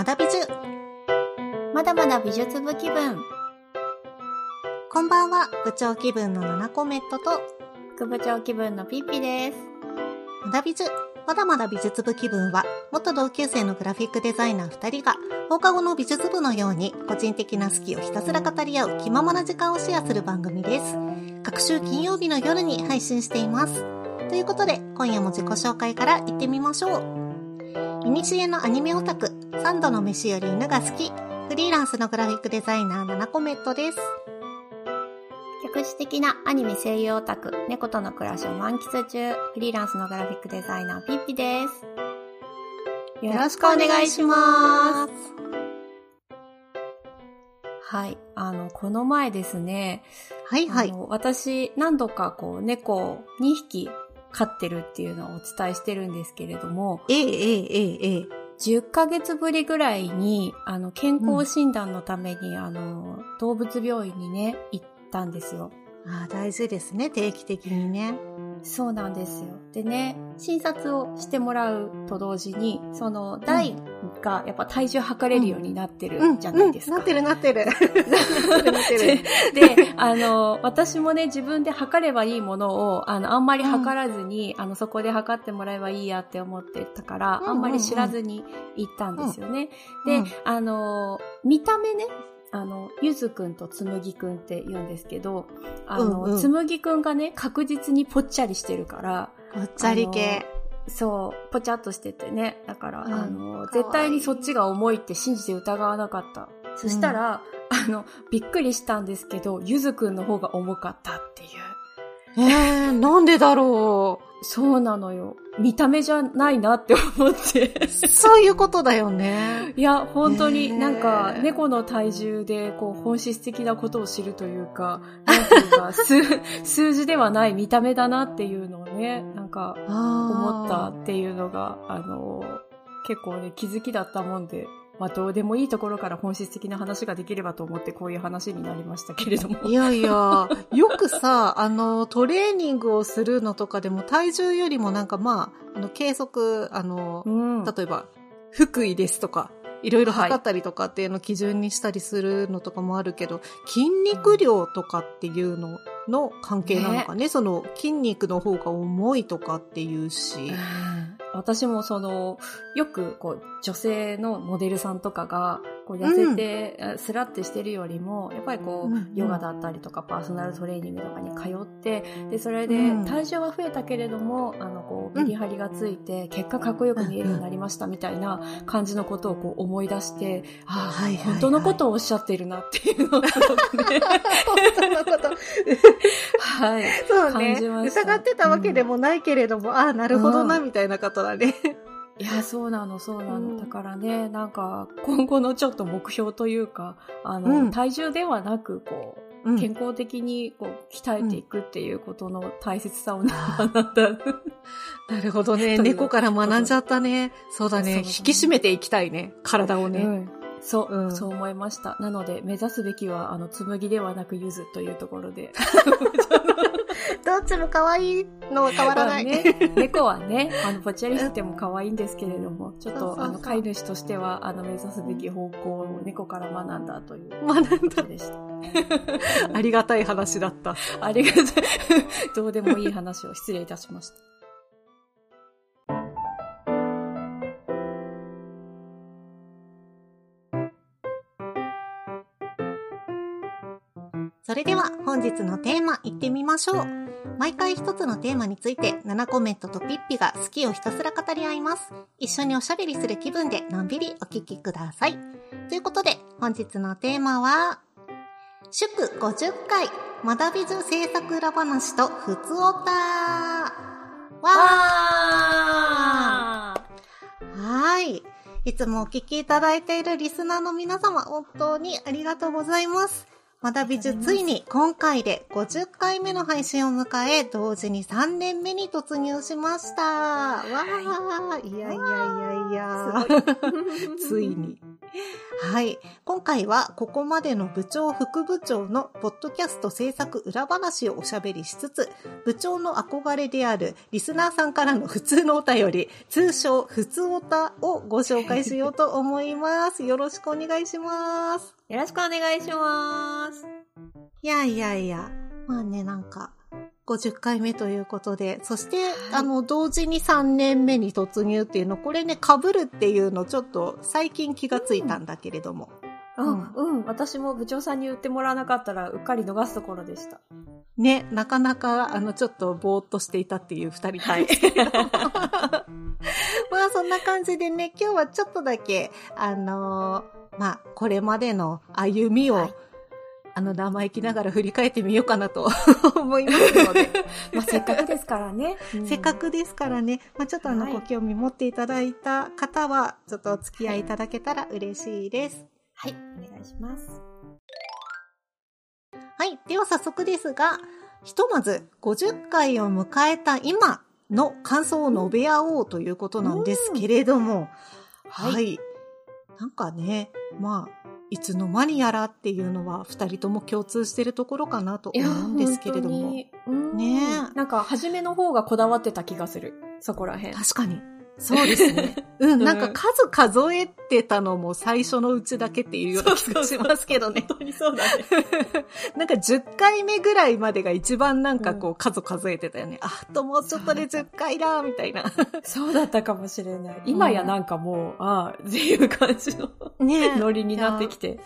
まだ美術。まだまだ美術部気分。こんばんは、部長気分のナナコメットと、副部長気分のピッピです。まだ美術。まだまだ美術部気分は、元同級生のグラフィックデザイナー二人が、放課後の美術部のように、個人的な好きをひたすら語り合う気ままな時間をシェアする番組です。各週金曜日の夜に配信しています。ということで、今夜も自己紹介から行ってみましょう。いにしえのアニメオタク、三度の飯より犬が好き、フリーランスのグラフィックデザイナー、ナナコメットです。客視的なアニメ声優オタク、猫との暮らしを満喫中、フリーランスのグラフィックデザイナー、ピッピです。よろしくお願いします。はい。あの、この前ですね、はいはい私、何度かこう、猫を2匹飼ってるっていうのをお伝えしてるんですけれども、ええええええ。10ヶ月ぶりぐらいに、あの、健康診断のために、うん、あの、動物病院にね、行ったんですよ。ああ、大事ですね、定期的にね。そうなんですよ。でね、診察をしてもらうと同時に、その台がやっぱ体重測れるようになってるじゃないですか。なってるなってる。なってる なってる。で、あの、私もね、自分で測ればいいものを、あの、あんまり測らずに、あの、そこで測ってもらえばいいやって思ってたから、うんうんうんあんまり知らずに行ったんですよね。うんで、あの、見た目ね、あの、ゆずくんとつむぎくんって言うんですけど、あの、うんうんつむぎくんがね、確実にぽっちゃりしてるから、ぽっちゃり系。そう、ぽちゃっとしててね。だから、うんあの、絶対にそっちが重いって信じて疑わなかった。そしたら、あの、びっくりしたんですけど、ゆずくんの方が重かったっていう。えー、なんでだろそうなのよ。見た目じゃないなって思って。う。そういうことだよね。いや、本当になんか、猫の体重で、こう、本質的なことを知るというか、なんていうか、数、数字ではない見た目だなっていうのをね、なんか、思ったっていうのが、あの、結構ね、気づきだったもんで、まあ、どうでもいいところから本質的な話ができればと思ってこういう話になりましたけれども。いやいや、よくさ、あの、トレーニングをするのとかでも体重よりもなんかまあ、あの、計測、あの、うん。例えば、福井ですとか、いろいろ測ったりとかっていうのを基準にしたりするのとかもあるけど、筋肉量とかっていうのの関係なのかね。その筋肉の方が重いとかっていうし。私もその、よくこう、女性のモデルさんとかが、こう痩せて、あスラってしてるよりも、やっぱりこう、ヨガだったりとか、パーソナルトレーニングとかに通って、で、それでうん。体重は増えたけれども、あの、こう、うん。メリハリがついて、結果かっこよく見えるようになりましたみたいな感じのことをこう思い出して、ああ、はいはいはい。本当のことをおっしゃってるなっていうのをね、そんなこと。はい。そうね。疑ってたわけでもないけれども、ああ、なるほどな、うんみたいなことだね。いや、そうなの、そうなの。うんだからね、なんか、今後のちょっと目標というか、あの、うん体重ではなく、こう、うん健康的に、こう、鍛えていくっていうことの大切さを学んだ。なるほどね。猫から学んじゃったね。そうだね。引き締めていきたいね。体をね。うんそう、うんそう思いました。なので、目指すべきは、あの、紬ではなく柚子というところで。どっちも可愛いのは変わらない。まあね、猫はね、あの、ぽっちゃりしてても可愛いんですけれども、ちょっと、あの、飼い主としては、あの、目指すべき方向を猫から学んだという学んことでした。だ。ありがたい話だった。ありがとう。どうでもいい話を失礼いたしました。それでは本日のテーマいってみましょう。毎回一つのテーマについて7コメントとピッピが好きをひたすら語り合います。一緒におしゃべりする気分でのんびりお聞きください。ということで本日のテーマは、祝50回まだ美術制作裏話とふつおたわーはい。いつもお聞きいただいているリスナーの皆様、本当にありがとうございます。まだ美術ついに今回で50回目の配信を迎え、同時に3年目に突入しました。わー、いやいやいやいや。ついに。はい。今回はここまでの部長副部長のポッドキャスト制作裏話をおしゃべりしつつ、部長の憧れであるリスナーさんからの普通のお便り、通称普通おたをご紹介しようと思います。よろしくお願いします。よろしくお願いします。いやいやいや、まあね、なんか、50回目ということで、そして、はい、あの、同時に3年目に突入っていうの、これね、被るっていうの、ちょっと最近気がついたんだけれども。うん、うん、私も部長さんに言ってもらわなかったら、うっかり逃すところでした。ね、なかなか、あの、ちょっとぼーっとしていたっていう二人はい。まあ、そんな感じでね、今日はちょっとだけ、あのー、まあ、これまでの歩みを、はいあの、生意気ながら振り返ってみようかなと思いますので まあ、せっかくですからね。せっかくですからね。まあ、ちょっとあの、ご興味持っていただいた方は、ちょっとお付き合いいただけたら嬉しいです。はい、お願いします。はい、では早速ですが、ひとまず50回を迎えた今の感想を述べ合おうということなんですけれども、はい、はい。なんかね、まあ、いつの間にやらっていうのは二人とも共通してるところかなと思うんですけれども。ねなんか初めの方がこだわってた気がする。そこら辺。確かに。そうですね。うん、なんか数数えてたのも最初のうちだけっていうような気がしますけどね。本当にそうだね。なんか10回目ぐらいまでが一番なんかこう数数えてたよね。うん、あ、ともうちょっとで10回だ、みたいな。そうだったかもしれない。今やなんかもう、ああ、っていう感じの、ね、ノリになってきて。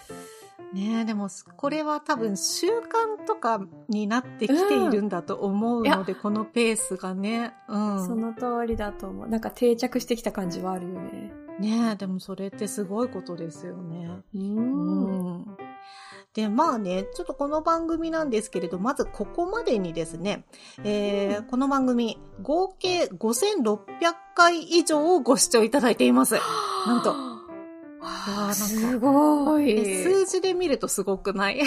ねえ、でも、これは多分習慣とかになってきているんだと思うので、うん、このペースがね。うん。その通りだと思う。なんか定着してきた感じはあるよね。ねえ、でもそれってすごいことですよね。うん。で、まあね、ちょっとこの番組なんですけれど、まずここまでにですね、えー、この番組、合計5600回以上ご視聴いただいています。なんと。すごい。数字で見るとすごくない？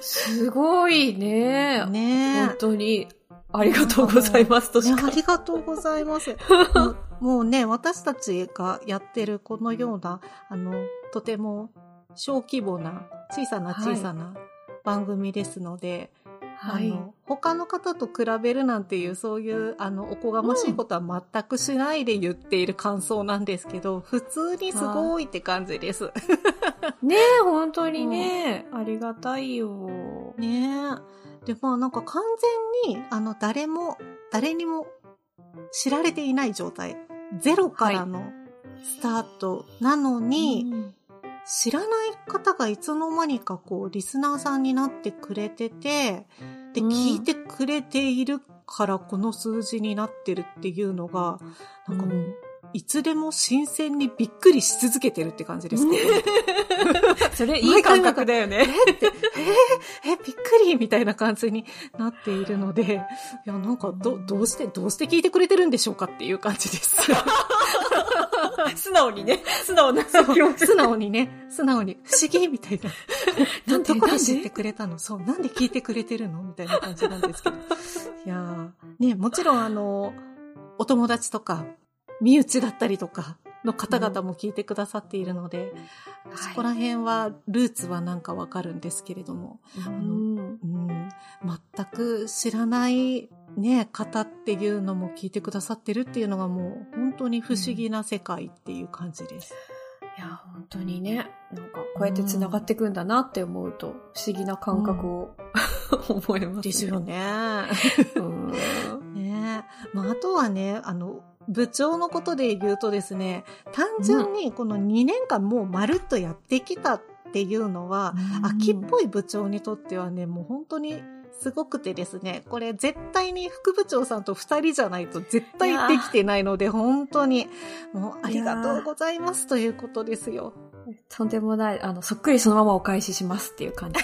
すごいね。ね本当に。ありがとうございますとしか。ありがとうございます もうね、私たちがやってるこのような、あの、とても小規模な、小さな小さな番組ですので、はい、あの、他の方と比べるなんていう、そういう、あの、おこがましいことは全くしないで言っている感想なんですけど、普通にすごいって感じです。ねえ、本当にね、うん、ありがたいよ。ねえ。で、まあなんか完全に、あの、誰も、誰にも知られていない状態。ゼロからのスタートなのに、はいうん知らない方がいつの間にかこう、リスナーさんになってくれてて、で、聞いてくれているからこの数字になってるっていうのが、なんかもう、いつでも新鮮にびっくりし続けてるって感じですね。それいい感覚だよね。えって、えー、え、びっくりみたいな感じになっているので、いや、なんか、ど、どうして、どうして聞いてくれてるんでしょうかっていう感じです。素直にね、素直な。気持ち。素直にね、素直に、不思議みたいな。なんで、なんで知ってくれたの？そう、なんで聞いてくれてるの？みたいな感じなんですけど。いやね、もちろんあの、お友達とか、身内だったりとかの方々も聞いてくださっているので、うん、そこら辺は、ルーツはなんかわかるんですけれども、うん、あの、うん、全く知らないね、方っていうのも聞いてくださってるっていうのがもう本当に不思議な世界っていう感じです。いや、本当にね、なんかこうやって繋がっていくんだなって思うと、不思議な感覚を、うん、思います、ね。ですよね。うん、ねまあ、あとはね、あの、部長のことで言うとですね、単純にこの2年間もうまるっとやってきたっていうのは、うん、秋っぽい部長にとってはね、もう本当にすごくてですね、これ絶対に副部長さんと二人じゃないと絶対できてないので、本当に、もうありがとうございますということですよ。とんでもない、あの、そっくりそのままお返ししますっていう感じ。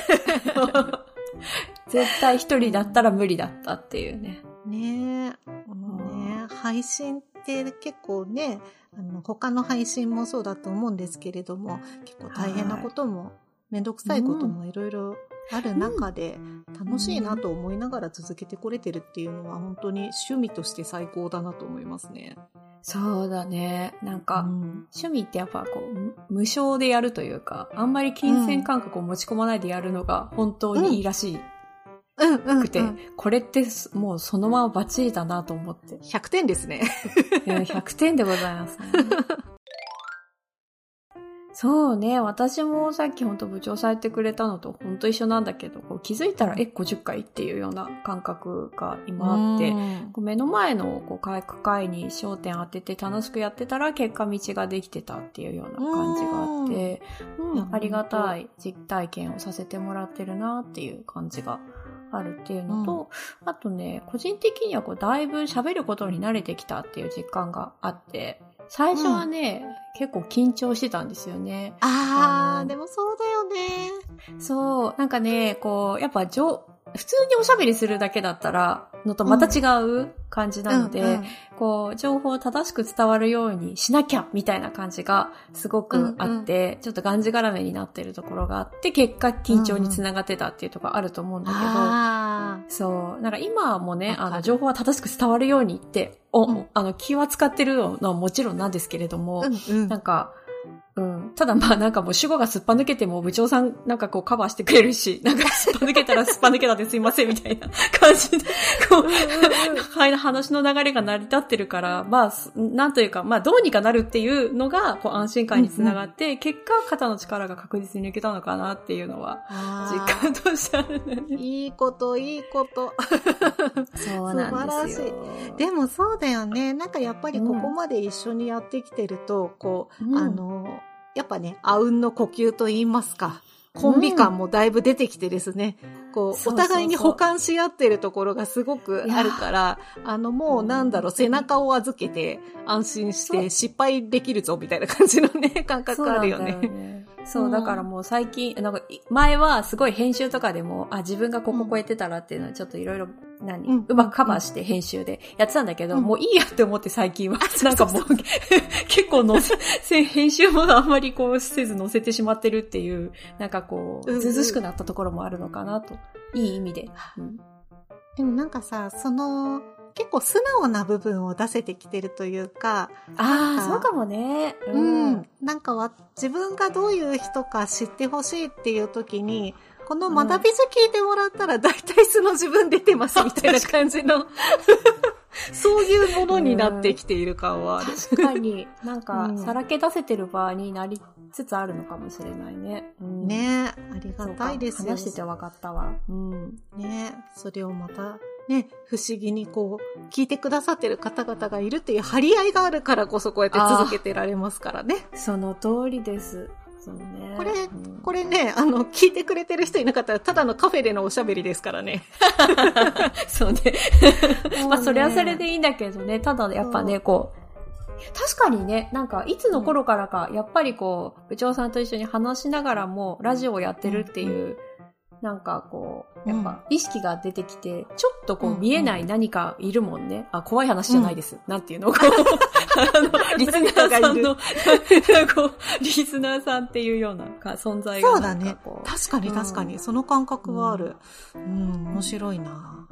絶対一人だったら無理だったっていうね。ねえ。ね配信って結構ね、あの、他の配信もそうだと思うんですけれども、結構大変なことも、めんどくさいこともいろいろある中で楽しいなと思いながら続けてこれてるっていうのは本当に趣味として最高だなと思いますね。そうだね。なんか、うん。趣味ってやっぱこう、む無償でやるというか、あんまり金銭感覚を持ち込まないでやるのが本当にいいらしうんうん、くて、これってすもうそのままバッチリだなと思って。100点ですね。いや100点でございます、ね。そうね、私もさっき本当部長されてくれたのと本当一緒なんだけど、こう気づいたら、え、50回っていうような感覚が今あって、うんこう目の前のこう回復会に焦点当てて楽しくやってたら結果道ができてたっていうような感じがあって、うんありがたい実体験をさせてもらってるなっていう感じがあるっていうのと、あとね、個人的にはこうだいぶ喋ることに慣れてきたっていう実感があって、最初はね、結構緊張してたんですよね。あー、あのでもそうだよね。そう、なんかね、こう、やっぱじょ、普通におしゃべりするだけだったら、のとまた違う感じなので、うんうんこう、情報を正しく伝わるようにしなきゃみたいな感じがすごくあって、ちょっとがんじがらめになってるところがあって、結果緊張につながってたっていうところあると思うんだけど、あそう。なんか今もね、あの、情報は正しく伝わるようにって、お、うん。あの、気は使ってるのはもちろんなんですけれども、ー。うんうん。なんか、うん。ただまあなんかもう主語がすっぱ抜けても部長さんなんかこうカバーしてくれるし、なんかすっぱ抜けたらすっぱ抜けたですいませんみたいな感じで、こう、はい話の流れが成り立ってるから、まあ、すなんというか、まあどうにかなるっていうのが、こう安心感につながって、結果肩の力が確実に抜けたのかなっていうのは、あ実感としてあるんね。いいこと、いいこと。そうなんですよでもそうだよね。なんかやっぱりここまで一緒にやってきてると、こう、うんあの、やっぱね、あうんの呼吸と言いますか。コンビ感もだいぶ出てきてですね、こう、そうそうお互いに補完し合ってるところがすごくあるから、あの、もうなんだろう、背中を預けて安心して失敗できるぞみたいな感じのね、感覚あるよね。そう、うん。だからもう最近、なんか、い前はすごい編集とかでも、あ、自分がここ超えてたらっていうのはちょっといろいろ、何、うん。うまくカバーして編集でやってたんだけど、うん。もういいやって思って最近は、なんかもう、結構載せ、せ編集もあんまりこうせず載せてしまってるっていう、なんかこう、ずうずうしくなったところもあるのかなと。いい意味で。うん。でもなんかさ、その、結構素直な部分を出せてきてるというか、ああ、そうかもね。うん。なんかは、自分がどういう人か知ってほしいっていう時に、この学び図聞いてもらったら大体素の自分出てますみたいな感じの、そういうものになってきている感はある。確かに、なんか、うんさらけ出せてる場になりつつあるのかもしれないね。うんねありがたいですよ。話してて分かったわ。うん。ねそれをまた、ね、不思議にこう、聞いてくださってる方々がいるっていう張り合いがあるからこそこうやって続けてられますからね。その通りです。そうね。これうんこれね、あの、聞いてくれてる人いなかったら、ただのカフェでのおしゃべりですからね。そうね。まあ、それはそれでいいんだけどね。ただ、やっぱね、こう、確かにね、なんか、いつの頃からか、やっぱりこう、部長さんと一緒に話しながらも、ラジオをやってるっていう、なんかこう、やっぱ、意識が出てきて、ちょっとこう、うん見えない何かいるもんね。あ、怖い話じゃないです。なんていうの？こう、あの、リスナーさんの、こう、リスナーさんっていうようなか存在がそうだね。確かに確かに、うんその感覚はある。うん、面白いな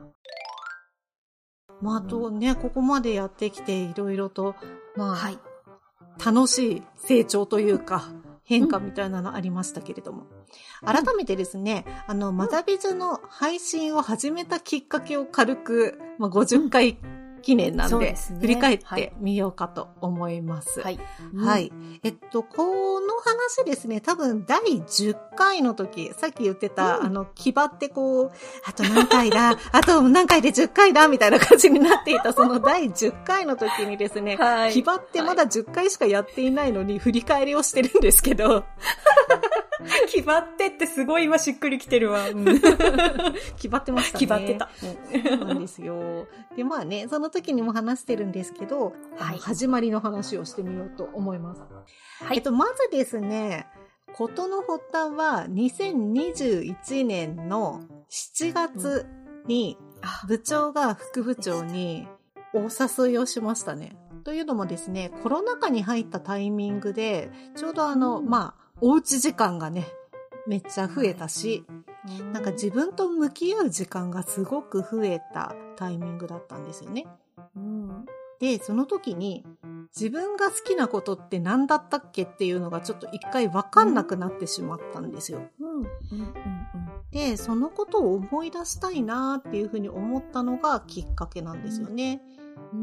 まあ、あとね、ここまでやってきて、いろいろと、まあ、はい。楽しい成長というか、変化みたいなのありましたけれども。改めてですね、あの、まだびずの配信を始めたきっかけを軽く、まあ、50回記念なんで、振り返っはい。てみようかと思います。はい。はい。えっと、この話ですね、多分第10回の時、さっき言ってた、うん。あの、気張ってこう、あと何回だ、あと何回で10回だ、みたいな感じになっていた、その第10回の時にですね、はい。ってまだ10回しかやっていないのに、振り返りをしてるんですけど、決まってってすごい今しっくりきてるわ。気張ってましたね。決まってた。そうなんですよ。で、まあね、その時にも話してるんですけど、はい始まりの話をしてみようと思います。はいえっと、まずですね、ことの発端は2021年の7月にあ部長が副部長にお誘いをしましたね。というのもですね、コロナ禍に入ったタイミングで、ちょうどあの、うんまあ、おうち時間がね、めっちゃ増えたし、なんか自分と向き合う時間がすごく増えたタイミングだったんですよね。うんで、その時に、自分が好きなことって何だったっけっていうのがちょっと一回わかんなくなってしまったんですよ。うん。で、そのことを思い出したいなっていうふうに思ったのがきっかけなんですよね。うん、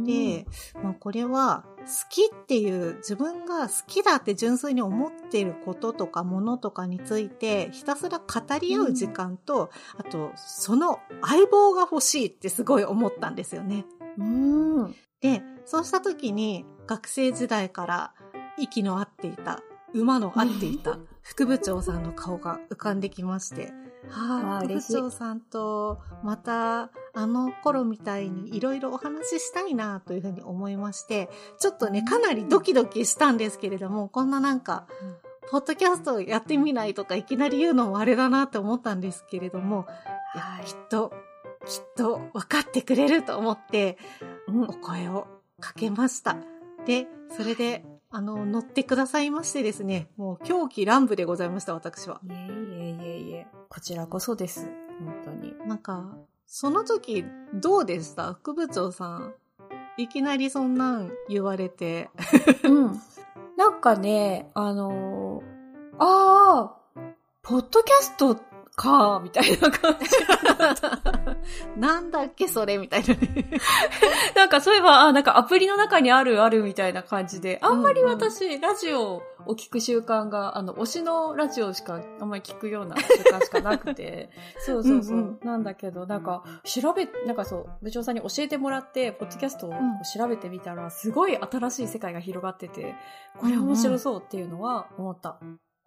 で、まあ、これは好きっていう自分が好きだって純粋に思っていることとかものとかについてひたすら語り合う時間と、あとその相棒が欲しいってすごい思ったんですよね。うん。で、そうした時に学生時代から息の合っていた、馬の合っていた 副部長さんの顔が浮かんできまして、はあ、副部長さんとまたあの頃みたいにいろいろお話ししたいなというふうに思いまして、ちょっとね、かなりドキドキしたんですけれども、こんななんか、ポッドキャストやってみないとかいきなり言うのもあれだなって思ったんですけれども、いやはいきっと、きっと分かってくれると思って、うんお声をかけました。で、それで、あの、乗ってくださいましてですね、もう狂気乱舞でございました、私は。いえいえいえいえ。こちらこそです。本当に。なんか、その時、どうでした？副部長さん。いきなりそんなん言われて。うん。なんかね、あのーああ、ポッドキャストか、みたいな感じ。なんだっけ、それみたいなね。なんかそういえば、あ、なんかアプリの中にあるあるみたいな感じで、あんまりうんうん私、ラジオを聞く習慣が、あの、推しのラジオしか、あんまり聞くような習慣しかなくて、そうそうそう。うんなんだけど、なんか、調べ、なんかそう、部長さんに教えてもらって、ポッドキャストを調べてみたら、すごい新しい世界が広がってて、これ面白そうっていうのは思った。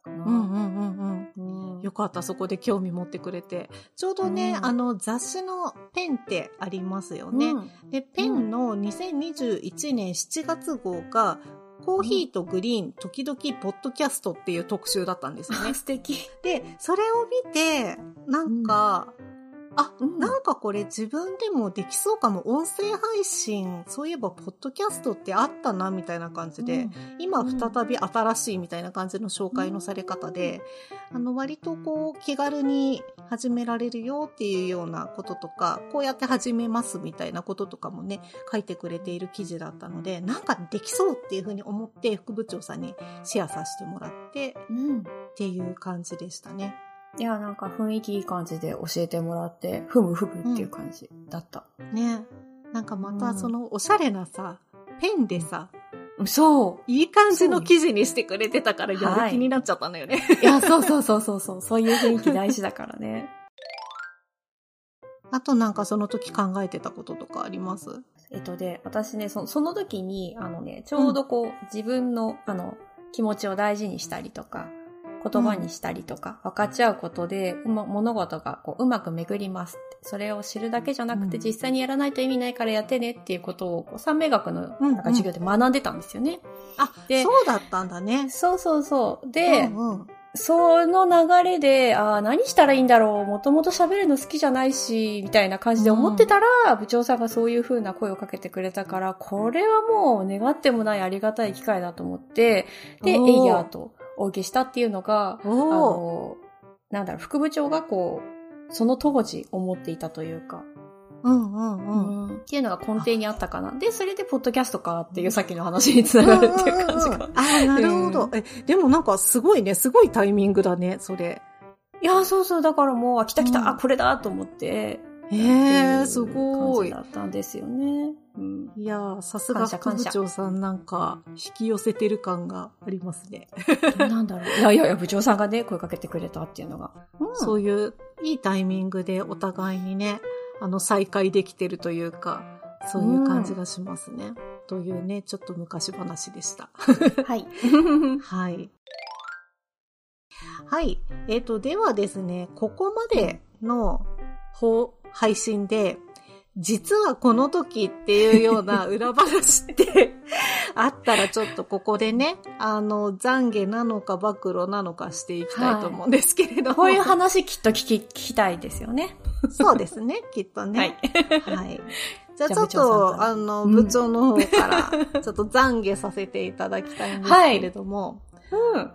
うんうんうん。うんよかった、そこで興味持ってくれて。ちょうどね、うんあの、雑誌のペンってありますよね。うんで、ペンの2021年7月号が、コーヒーとグリーン、時々ポッドキャストっていう特集だったんですよねあ。素敵。で、それを見て、なんか、あ、うんなんかこれ自分でもできそうかも。音声配信、そういえばポッドキャストってあったな、みたいな感じで、今うん再び新しいみたいな感じの紹介のされ方で、あの割とこう気軽に始められるよっていうようなこととか、こうやって始めますみたいなこととかもね、書いてくれている記事だったので、なんかできそうっていうふうに思って副部長さんにシェアさせてもらってうん。っていう感じでしたね。いや、なんか雰囲気いい感じで教えてもらって、ふむふむっていう感じだった。ね。なんかまうんたそのおしゃれなさ、ペンでさ、そいい感じの記事にしてくれてたからやはいる気になっちゃったのよね。う。いや、そうそうそうそうそう。そういう雰囲気大事だからね。あとなんかその時考えてたこととかあります？えっとで、私ね、そその時に、あのね、ちょうどこう、自分の、あの、気持ちを大事にしたりとか、言葉にしたりとか、分かち合うことで、うま物事がこううまく巡ります。それを知るだけじゃなくて、うん実際にやらないと意味ないからやってねっていうことを、こう三名学のうんなんか授業で学んでたんですよね。あ、でそうだったんだね。そうそうそう。で、うんうんその流れで、ああ、何したらいいんだろう、もともと喋るの好きじゃないし、みたいな感じで思ってたら、部長さんがそういう風な声をかけてくれたから、これはもう願ってもないありがたい機会だと思って、で、おーエイヤーとお受けしたっていうのが、あの、なんだろう、副部長がこう、その当時思っていたというか、うんうんうん。うんっていうのが根底にあったかな。で、それでポッドキャストかっていうさっきの話につながるっていう感じがうんうんうん。ああ、なるほど。え、でもなんかすごいね、すごいタイミングだね、それ。いや、そうそう、だからもう、あ来た来た、うんあ、これだと思って、へえ、うすごい感じ。だったんですよね。うん。いやー、さすが副部長さんなんか引き寄せてる感がありますね。なんだろう。いやいやいや、部長さんがね、声かけてくれたっていうのが。うんそういういいタイミングでお互いにね、あの再会できてるというか、そういう感じがしますね。というね、ちょっと昔話でした。はい。はい。はい。えっ、と、ではですね、ここまでの放配信で、実はこの時っていうような 裏話ってあったらちょっとここでね、あの、懺悔なのか暴露なのかしていきたいと思うんですけれども。こういう話きっと聞き、聞きたいですよね。そうですね、きっとはね。い。はい。じゃあちょっと、らあの、うん部長の方から、ちょっと懺悔させていただきたいんですけれども、うん。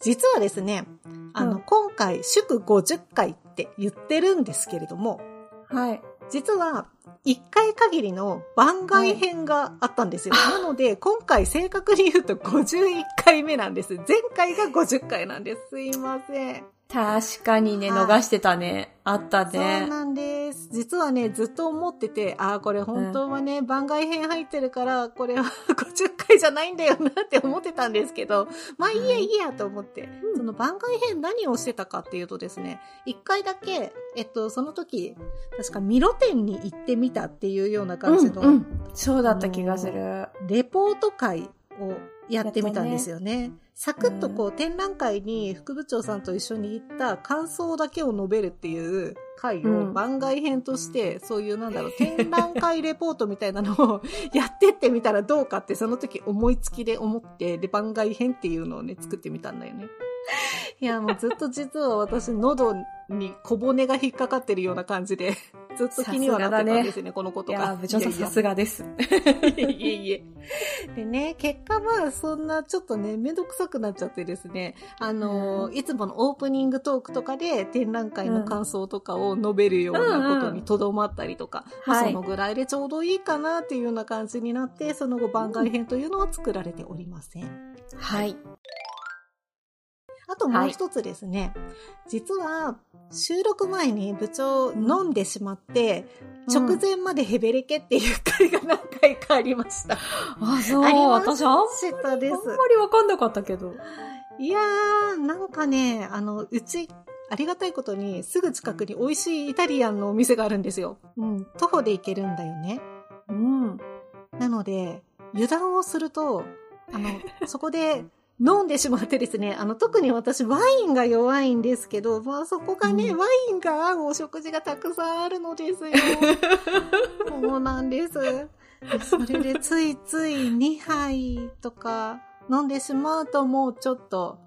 実はですね、あの、うん今回、祝50回って言ってるんですけれども、はい。実は、一回限りの番外編があったんですよ。なので、今回正確に言うと51回目なんです。前回が50回なんです。すいません。確かにね、逃してたね。あったそうね。なんです。実はね、ずっと思ってて、ああ、これ本当はね、番外編入ってるから、これは 50回じゃないんだよなって思ってたんですけど、まあいいやいいやと思って、その番外編何をしてたかっていうとですね、一回だけ、えっと、その時、確かミロ店に行ってみたっていうような感じの、うんうんそうだった気がする。レポート会をやってみたんですよね。サクッとこう、展覧会に副部長さんと一緒に行った感想だけを述べるっていう会をうん番外編として、そういうなんだろう、展覧会レポートみたいなのをやってってみたらどうかってその時思いつきで思って、で、番外編っていうのをね、作ってみたんだよね。いや、もうずっと実は私、喉に小骨が引っかかってるような感じで、ずっと気にはなってたんですね、このことが。いや、部長さんさすがです。いえいえ。でね、結果はそんなちょっとね、めんどくさくなっちゃってですね、あの、うんいつものオープニングトークとかで展覧会の感想とかを述べるようなことにとどまったりとか、まあはいそのぐらいでちょうどいいかなっていうような感じになって、その後番外編というのは作られておりません。はい。あともう一つですね、実は収録前に部長飲んでしまって、うん直前までヘベレケっていう回が何回かありました。あ、そう。ありま私あんしたです。あんまりわかんなかったけど。いやー、なんかね、あの、うち、ありがたいことに、すぐ近くに美味しいイタリアンのお店があるんですよ。うん。徒歩で行けるんだよね。うん。なので、油断をすると、あの、そこで飲んでしまってですね、あの、特に私ワインが弱いんですけど、まあそこがね、うんワインが合うお食事がたくさんあるのですよ。そうなんです。でそれでついつい2杯とか飲んでしまうともうちょっと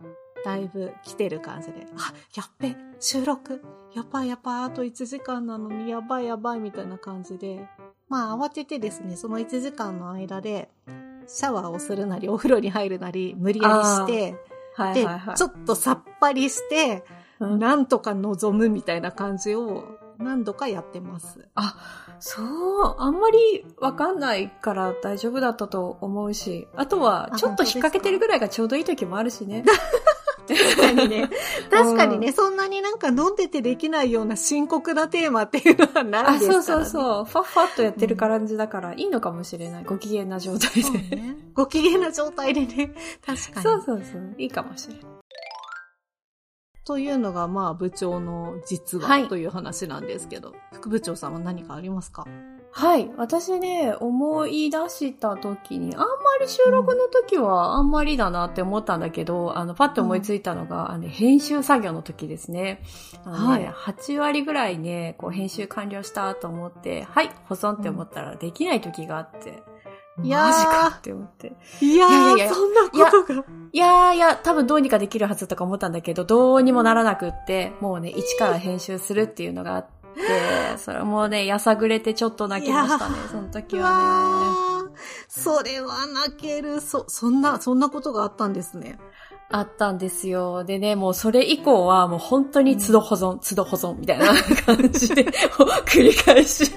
だいぶ来てる感じで、あ、やっべ、収録、やばいやばい、あと1時間なのにやばいやばいみたいな感じで、まあ慌ててですね、その1時間の間で、シャワーをするなり、お風呂に入るなり、無理やりして、で、はいはいはい。ちょっとさっぱりして、うんなんとか望むみたいな感じを何度かやってます。あ、そう、あんまりわかんないから大丈夫だったと思うし、あとはあちょっと引っ掛けてるぐらいがちょうどいい時もあるしね。確かにね。確かにね、そんなになんか飲んでてできないような深刻なテーマっていうのはなあ、いですから、ね。そうそうそう。ファッファッとやってる感じだからいいのかもしれない。ご機嫌な状態で。ね。ご機嫌な状態でね。確かに。そうそうそう。いいかもしれない。というのが、まあ、部長の実はい話という話なんですけど、副部長さんは何かありますか？はい。私ね、思い出した時に、あんまり収録の時はあんまりだなって思ったんだけど、あの、パッと思いついたのが、あの、編集作業の時ですね。あのね、はい8割ぐらいね、こう、編集完了したと思って、はい、保存って思ったらできない時があって、いやーマジかって思って。いやーいやそんなことが。いやーいや、多分どうにかできるはずとか思ったんだけど、どうにもならなくって、もうね、一から編集するっていうのがあって、それもね、やさぐれてちょっと泣きましたねその時うはね。それは泣ける。そ、そんな、そんなことがあったんですね。あったんですよ。でね、もうそれ以降はもう本当に都度保存、都度保存みたいな 感じで、繰り返し。そ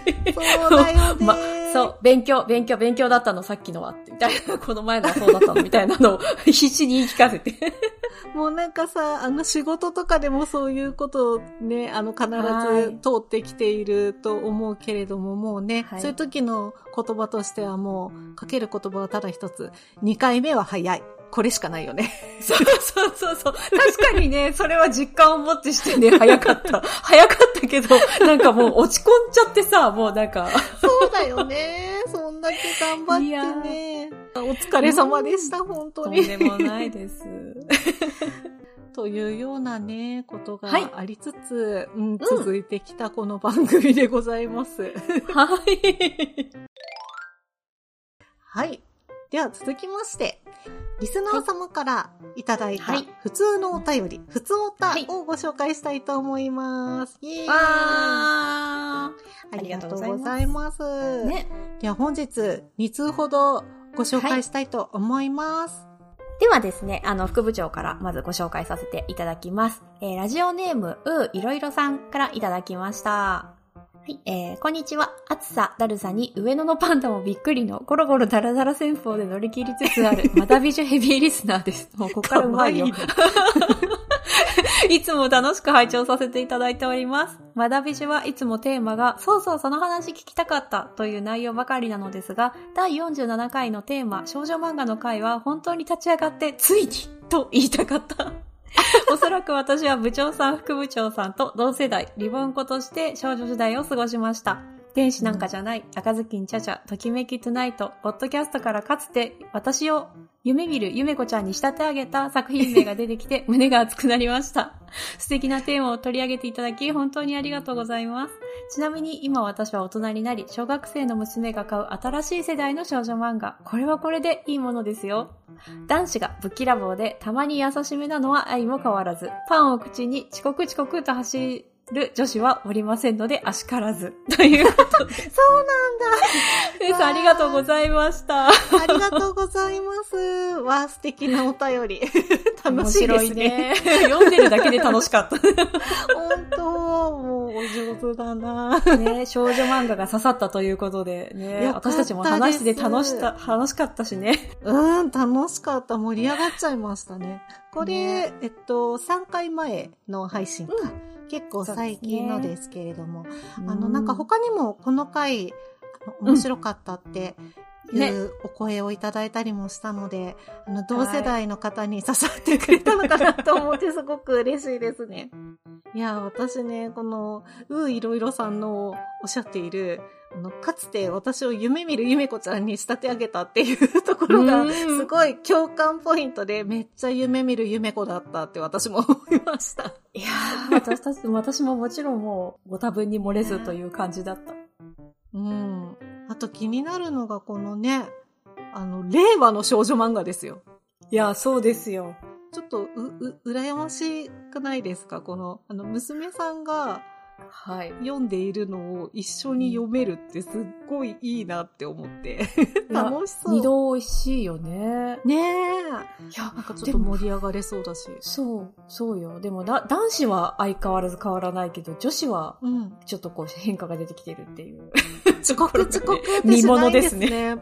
うだよね。ま、そう、勉強、勉強、勉強だったの、さっきのはって、みたいな、この前のはそうだったの、みたいなのを 必死に言い聞かせて。もうなんかさ、あの仕事とかでもそういうことをね、あの必はいず通ってきていると思うけれども、もうね、はいそういう時の言葉としてはもう、かける言葉はただ一つ。2回目は早い。これしかないよね。そうそうそうそう。確かにね、それは実感を持ってしてね、早かった。早かったけど、なんかもう落ち込んじゃってさ、もうなんか、そうだよね。そんだけ頑張いやってね。お疲れ様でした、本当に。とんでもないです。というようなね、ことがはいありつつ、うん、続いてきたこの番組でございます。はい。はい。では続きまして、リスナー様からいただいたはい普通のお便り、普通おたはいをご紹介したいと思います。イエーイわありがとうございます。ー。ね。では本日2通ほどご紹介したいと思います。ではですね、あの、副部長からまずご紹介させていただきます。えーラジオネーム、ういろいろさんからいただきました。ははい、えー、こんにちは。暑さ、だるさに上野のパンダもびっくりのゴロゴロダラダラ戦法で乗り切りつつある まだ美女ヘビーリスナーです。もうここからうまいよ。いつも楽しく拝聴させていただいております。まだ美女はいつもテーマが、そうそうその話聞きたかったという内容ばかりなのですが、第47回のテーマ、少女漫画の回は本当に立ち上がって、ついにと言いたかった。おそらく私は部長さん、副部長さんと同世代、リボン子として少女時代を過ごしました。天使なんかじゃない、赤ずきんちゃちゃ、ときめきトゥナイト、ポッドキャストからかつて私を夢見るゆめこちゃんに仕立て上げた作品名が出てきて 胸が熱くなりました。素敵なテーマを取り上げていただき本当にありがとうございます。ちなみに今私は大人になり、小学生の娘が買う新しい世代の少女漫画。これはこれでいいものですよ。男子がぶっきらぼうでたまに優しめなのは愛も変わらず、パンを口に遅刻遅刻と走る女子はおりませんので、あしからず。ということで。そう皆さんありがとうございました。なんだ。ありがとうございます。わあ、素敵なお便り。楽しいですね。面白いね。読んでるだけで楽しかった。本当、もうお上手だな。ね、少女漫画が刺さったということでね、私たちも話してて楽した、楽しかったしね。うん、楽しかった。盛り上がっちゃいましたね。これ、ねえっと、3回前の配信か。結構最近のですけれども。あの、なんか他にもこの回、面白かったっていねうお声をいただいたりもしたので、あの、同世代の方に刺さってくれたのかなと思って すごく嬉しいですね。いや、私ね、この、うーいろいろさんのおっしゃっている、あの、かつて私を夢見るゆめこちゃんに仕立て上げたっていうところが、うんすごい共感ポイントで、めっちゃ夢見るゆめこだったって私も思いました。いやー、私たち、私ももちろんもう、ご多分に漏れずという感じだった。うん。あと気になるのがこのね、あの、令和の少女漫画ですよ。いや、そうですよ。ちょっと、う、う、羨ましくないですか？この、あの、娘さんがはい。読んでいるのを一緒に読めるってすっごいいいなって思って。楽しそう。二度美味しいよね。ねえ。いや、なんかちょっと盛り上がれそうだし。そう、そうよ。でもだ、男子は相変わらず変わらないけど、女子はうん。ちょっとこう変化が出てきてるっていう。遅刻遅刻って見しないで物ですすね。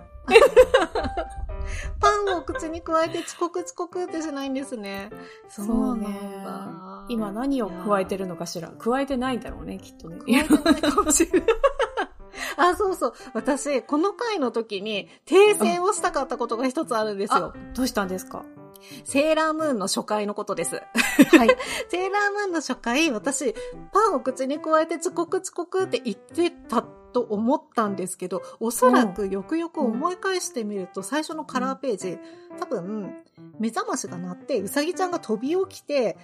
パンを口に加えて遅刻遅刻ってしないんですね。そうねなんだ今何を加えてるのかしら加えてないんだろうね、きっとね。加えてないかもしれない。あ、そうそう。私、この回の時に訂正をしたかったことが一つあるんですよあ。、どうしたんですか？セーラームーンの初回のことです。はい。セーラームーンの初回、私、パンを口に加えて遅刻遅刻って言ってたと思ったんですけど、おそらくよくよく思い返してみると、最初のカラーページ、多分、目覚ましが鳴って、うさぎちゃんが飛び起きて、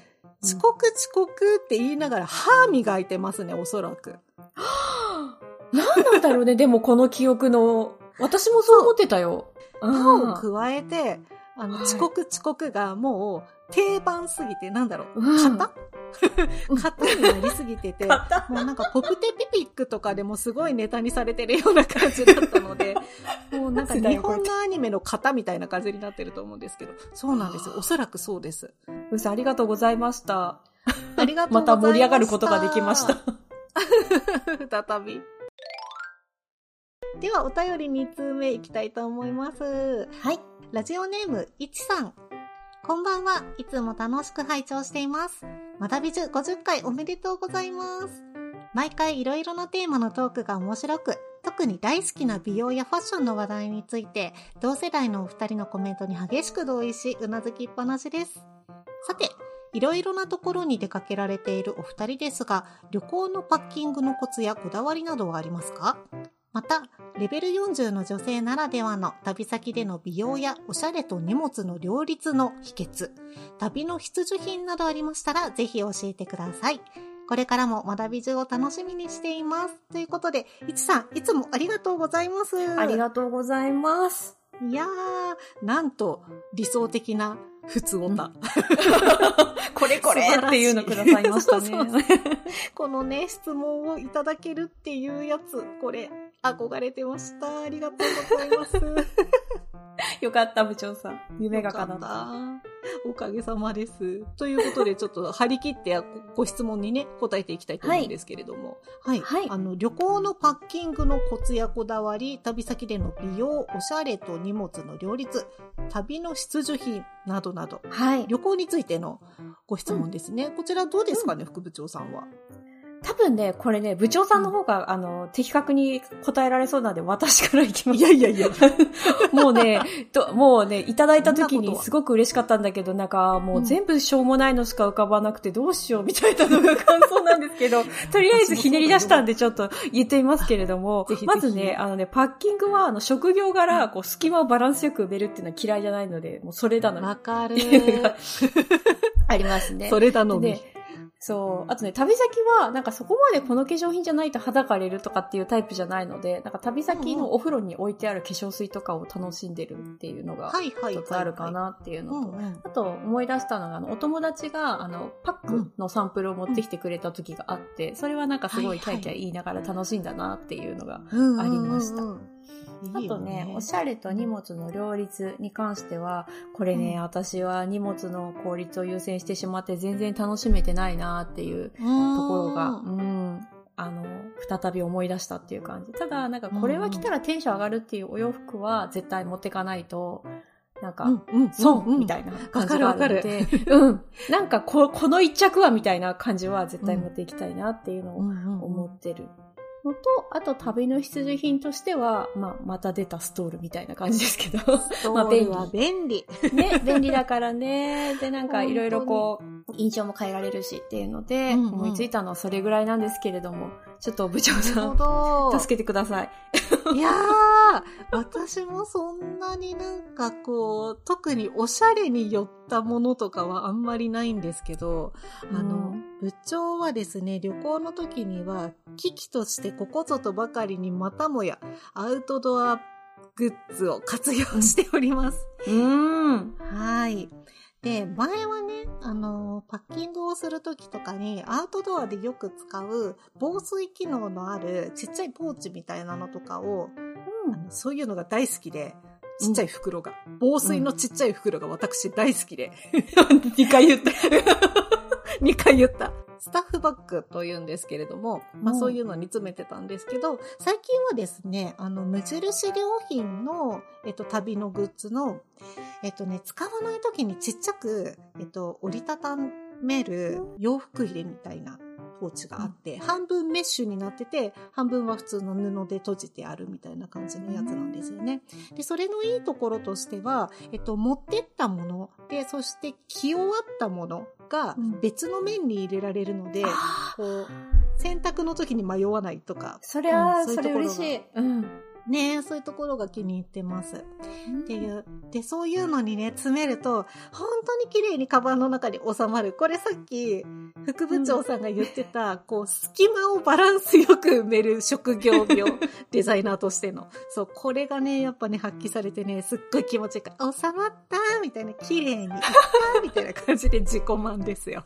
遅刻遅刻って言いながら歯磨いてますね、おそらく。何なんだろうね、でもこの記憶の。私もそう思ってたよ。パうんンを加えて、あの、はい遅刻遅刻がもう定番すぎて、なんだろう、うん型型になりすぎてて、もうなんかポプテピピックとかでもすごいネタにされてるような感じだったので、もうなんか日本のアニメの型みたいな感じになってると思うんですけど、そうなんですよ。おそらくそうです。うさんありがとうございました。ありがとうごまざいました。た盛り上がることができました。再び。では、お便り2通目いきたいと思います。はい。ラジオネーム、いちさん。こんばんは。いつも楽しく拝聴しています。まだびじゅ50回おめでとうございます。毎回いろいろなテーマのトークが面白く、特に大好きな美容やファッションの話題について、同世代のお二人のコメントに激しく同意し、うなずきっぱなしです。さて、いろいろなところに出かけられているお二人ですが、旅行のパッキングのコツやこだわりなどはありますか？また、レベル40の女性ならではの旅先での美容やおしゃれと荷物の両立の秘訣、旅の必需品などありましたらぜひ教えてください。これからも学び中を楽しみにしています。ということで、いちさん、いつもありがとうございます。ありがとうございます。いやー、なんと理想的な普通オタ。これこれっていうのくださいました そうそうね。このね、質問をいただけるっていうやつ、これ、憧れてました。ありがとうございます。よかった、部長さん。夢が叶っ。よかったおかげさまです。ということで、ちょっと張り切ってご質問にね、答えていきたいと思うんですけれども。はい。はいあの、旅行のパッキングのコツやこだわり、旅先での美容、おしゃれと荷物の両立、旅の必需品などなど、はい。旅行についてのご質問ですね。こちらどうですかね、副部長さんは。多分ね、これね、部長さんの方が、あの、的確に答えられそうなんで、私からいきます。いやいやいや。もうね、ともうね、いただいた時にすごく嬉しかったんだけど、なんかもう全部しょうもないのしか浮かばなくてどうしようみたいなのが感想なんですけど、とりあえずひねり出したんでちょっと言ってみますけれどもまずね、あのね、パッキングは、あの、職業柄、こう、隙間をバランスよく埋めるっていうのは嫌いじゃないので、もうそれだのわかる ありますね。それだのみ。でそう。あとね、旅先は、なんかそこまでこの化粧品じゃないと肌が荒れるとかっていうタイプじゃないので、なんか旅先のお風呂に置いてある化粧水とかを楽しんでるっていうのが。一つあるかなっていううのと。あと思い出したのが、あの、お友達が、あの、パックのサンプルを持ってきてくれた時があって、それはなんかすごいキャイキャイ言いながら楽しんだなっていうのが、うんありましたうんうんうんあとね、おしゃれと荷物の両立に関しては、これね、うん。私は荷物の効率を優先してしまって全然楽しめてないなっていうところが、うん、あの、再び思い出したっていう感じ。ただ、なんかこれは着たらテンション上がるっていうお洋服は絶対持ってかないと、なんか、うんうん、損みいたいな感じがあるのわで、うん。なんかこ、この一着はみたいな感じは絶対持っていきたいなっていうのを思思ってるのと、あと旅の必需品としては、まあ、また出たストールみたいな感じですけど、まあ便利。は便利。ね、便利だからね。で、なんかいろいろ本こう、印象も変えられるしっていうので、うんうん。思いついたのはそれぐらいなんですけれども、ちょっと部長さ。ん、助けてください。いやー、私もそんなになんかこう、特におしゃれに寄ったものとかはあんまりないんですけど、あの、うん部長はですね、旅行の時には、機器としてここぞとばかりにまたもや、アウトドアグッズを活用しております。うーん。はい。で、前はね、あの、パッキングをするときとかに、アウトドアでよく使う防水機能のあるちっちゃいポーチみたいなのとかを、あのそういうのが大好きで、ちっちゃい袋が、防水のちっちゃい袋が私大好きで、2回言った。2回言った。スタッフバッグと言うんですけれども、まあうん。そういうのに詰めてたんですけど、最近はですね、あの、無印良品の、えっと、旅のグッズの、えっとね、使わない時にちっちゃく、えっと、折りたためる洋服入れみたいなポーチがあって、半分メッシュになってて、半分は普通の布で閉じてあるみたいな感じのやつなんですよね。で、それのいいところとしては、えっと、持ってったもので、そして着終わったものがうん別の面に入れられるので、あこう、洗濯の時に迷わないとか、それは、うんそういうそれところが嬉しい。うん。ねそういうところが気に入ってます。っていう。で、そういうのにね、詰めると、本当に綺麗にカバンの中に収まる。これさっき、副部長さんが言ってた、こう、隙間をバランスよく埋める職業病、デザイナーとしての。そう、これがね、やっぱね、発揮されてね、すっごい気持ちいいから、収まったみたいな、綺麗にいったみたいな感じで自己満ですよ。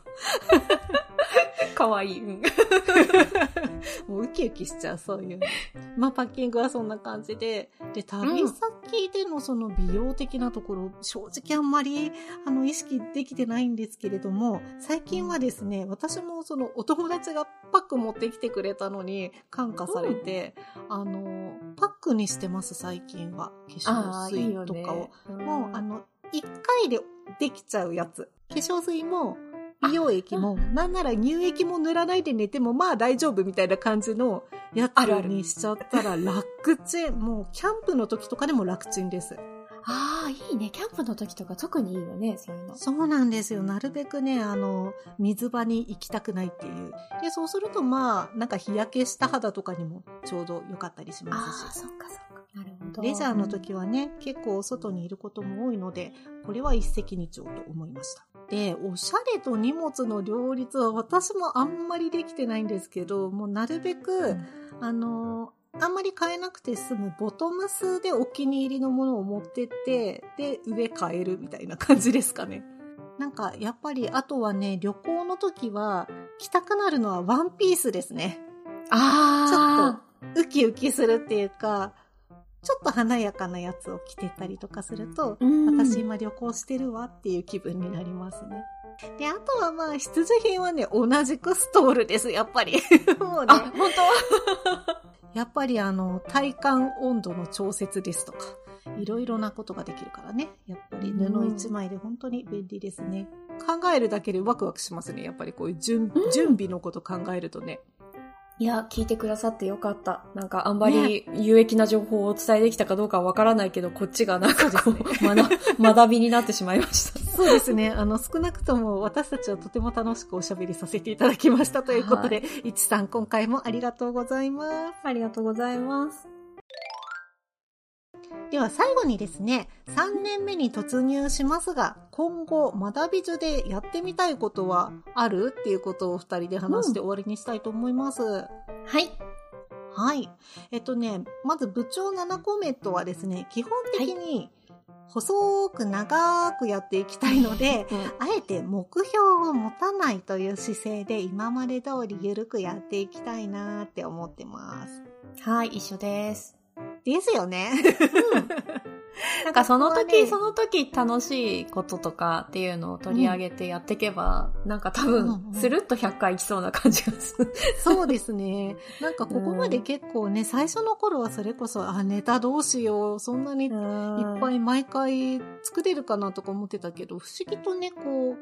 かわいい。うん。もうウキウキしちゃう、そういうの。まあ、パッキングはそんな感じで。で、旅先でのその美容的なところ、正直あんまり、あの、意識できてないんですけれども、最近はですね、私もそのお友達がパック持ってきてくれたのに感化されて、あの、パックにしてます、最近は。化粧水とかを。ね。もう、あの、一回でできちゃうやつ。化粧水も、美容液も、なんなら乳液も塗らないで寝ても、まあ大丈夫みたいな感じのやつにしちゃったら楽ちん。もう、キャンプの時とかでも楽ちんです。ああ、いいね。キャンプの時とか特にいいよね、そういうの。そうなんですよ。なるべくね、あの、水場に行きたくないっていう。で、そうするとまあ、なんか日焼けした肌とかにもちょうど良かったりしますし。ああ、そっかそっか。なるほど。レジャーの時はね、結構お外にいることも多いので、これは一石二鳥と思いました。で、おしゃれと荷物の両立は私もあんまりできてないんですけど、もうなるべく、うんあの、あんまり買えなくて済むボトムスでお気に入りのものを持ってって、で、上買えるみたいな感じですかね。なんか、やっぱり、あとはね、旅行の時は、着たくなるのはワンピースですね。ちょあっと、ウキウキするっていうか、ちょっと華やかなやつを着てたりとかすると、うん私今旅行してるわっていう気分になりますね。で、あとはまあ、必需品はね、同じくストールです、やっぱり。もうねあ、、本 やっぱりあの、体感温度の調節ですとか、いろいろなことができるからね。やっぱり布一枚で本当に便利ですね。考えるだけでワクワクしますね。やっぱりこういう準,、うん準備のこと考えるとね。いや、聞いてくださってよかった。なんか、あんまり有益な情報をお伝えできたかどうかはわからないけど、こっちがなんかこう、学学 びになってしまいました。そうですね。あの、少なくとも私たちはとても楽しくおしゃべりさせていただきましたということで、いちさん今回もありがとうございます。ありがとうございます。では最後にですね、3年目に突入しますが、今後、学び所でやってみたいことはあるっていうことを二人で話して終わりにしたいと思います。はい。はい。えっとね、まず部長7コメントはですね、基本的に細く長くやっていきたいので、あえて目標を持たないという姿勢で今まで通り緩くやっていきたいなって思ってます。はい、一緒です。ですよね。なんかその時、ねその時楽しいこととかっていうのを取り上げてやっていけば、なんか多うんう分、んスルッと100回いきそうな感じがする。そうですね。なんかここまで結構ね、最初の頃はそれこそ、あ、ネタどうしよう、そんなにいっぱい。い毎回作れるかなとか思ってたけど、不思議とね、こう、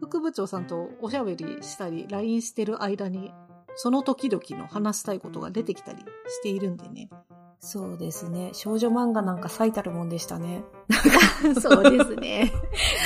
副部長さんとおしゃべりしたり、LINE してる間に、その時々の話したいことが出てきたりしているんでね。そうですね。少女漫画なんか最たるもんでしたね。そうですね。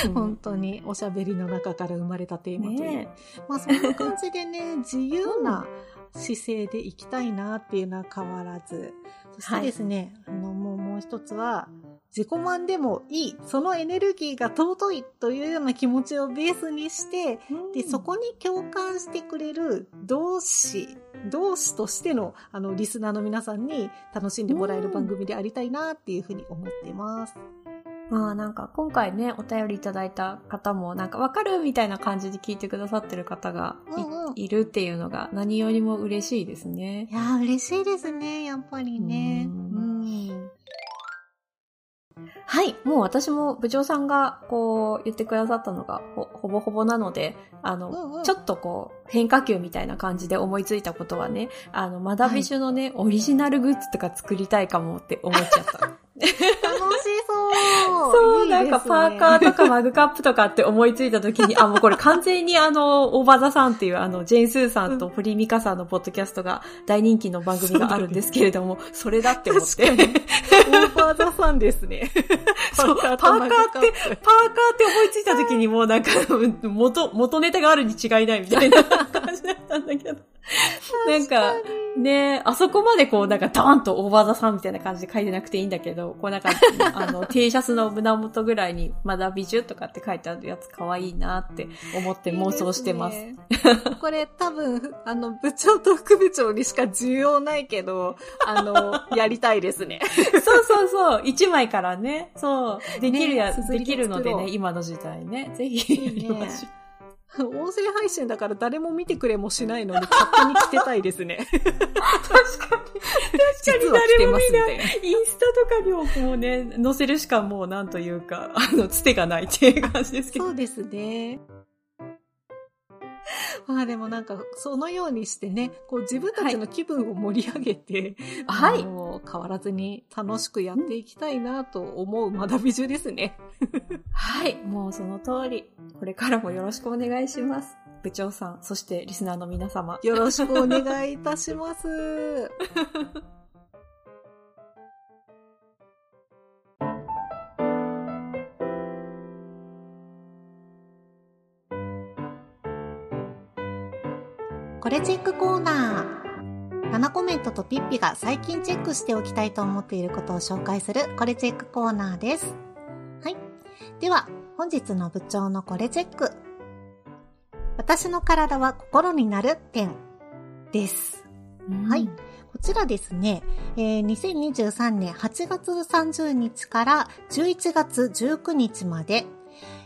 うん本当におしゃべりの中から生まれたテーマという。ねまあそんな感じでね、自由な姿勢でいきたいなっていうのは変わらず。そしてですね、あのもうもう一つは、自己満でもいい、そのエネルギーが尊いというような気持ちをベースにして、で、そこに共感してくれる同志、同志としての、あの、リスナーの皆さんに楽しんでもらえる番組でありたいなっていうふうに思っています。まあなんか今回ね、お便りいただいた方もなんかわかるみたいな感じで聞いてくださってる方がい,、うんうんいるっていうのが何よりも嬉しいですねい。やー、嬉しいですね、やっぱりね。はい。もう私も部長さんがこう言ってくださったのがほほぼほぼなので、あの、うんうんちょっとこう変化球みたいな感じで思いついたことはね、あの、学び種のね、オリジナルグッズとか作りたいかもって思っちゃった。楽しそう。そう、いいなんかパーカーとかマグカップとかって思いついた時に、あ、もうこれ完全にあの、オーバーザさんっていうあの、ジェーンスーさんとポリミカさんのポッドキャストが大人気の番組があるんですけれども、それだって思って。オーバーザさんですね。そう、パーカーって、パーカーって思いついた時にもうなんか、元、元ネタがあるに違いないみたいな感じだったんだけど。なんか、ねあそこまでこうなんかドーンとオーバーザさんみたいな感じで書いてなくていいんだけど、こうなんか、あの、T シャツの胸元ぐらいに学び中とかって書いてあるやつ可愛いなって思って妄想してます。いいですねこれ多分、あの、部長と副部長にしか需要ないけど、あの、やりたいですね。そうそうそう、一枚からね、そう、できるや、ねできるのでね、今の時代ね、ぜひやり ましょう。音声配信だから誰も見てくれもしないのに勝手に着てたいですね。確かに。確かに実は着てますみたいな。インスタとかにももうね、載せるしかもうなんというか、あの、つてがないっていう感じですけど。そうですね。まあでもなんか、そのようにしてね、こう自分たちの気分を盛り上げて、はいあの変わらずに楽しくやっていきたいなと思う学び中ですね。はい、もうその通り。これからもよろしくお願いします。部長さん、そしてリスナーの皆様。よろしくお願いいたします。これチェックコーナー。7コメントとピッピが最近チェックしておきたいと思っていることを紹介するこれチェックコーナーです。はい。では、本日の部長のこれチェック。私の体は心になる点です。はい。こちらですね、えー2023年8月30日から11月19日まで、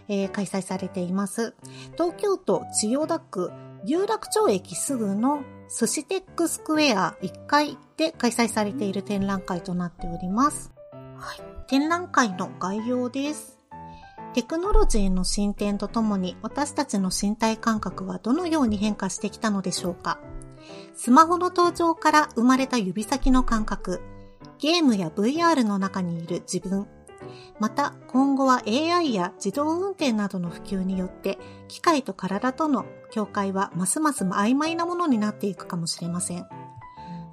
えー開催されています。東京都千代田区有楽町駅すぐの寿司テックスクエア1階で開催されている展覧会となっております。はい。展覧会の概要です。テクノロジーの進展とともに私たちの身体感覚はどのように変化してきたのでしょうかスマホの登場から生まれた指先の感覚、ゲームや VR の中にいる自分、また今後は AI や自動運転などの普及によって機械と体との境界はますます曖昧なものになっていくかもしれません。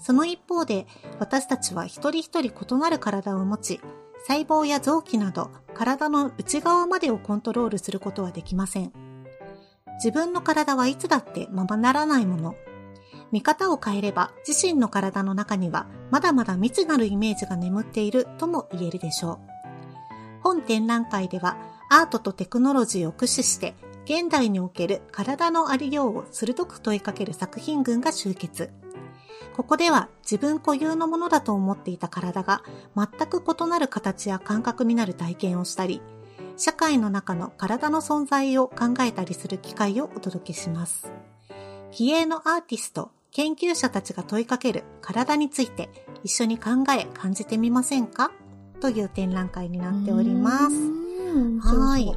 その一方で私たちは一人一人異なる体を持ち、細胞や臓器など体の内側までをコントロールすることはできません。自分の体はいつだってままならないもの。見方を変えれば自身の体の中にはまだまだ未知なるイメージが眠っているとも言えるでしょう。本展覧会ではアートとテクノロジーを駆使して現代における体のありようを鋭く問いかける作品群が集結。ここでは自分固有のものだと思っていた体が全く異なる形や感覚になる体験をしたり、社会の中の体の存在を考えたりする機会をお届けします。気鋭のアーティスト、研究者たちが問いかける体について一緒に考え感じてみませんか？という展覧会になっております。はい。